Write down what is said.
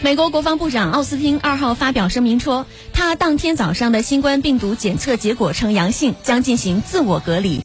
美国国防部长奥斯汀二号发表声明说他当天早上的新冠病毒检测结果呈阳性将进行自我隔离。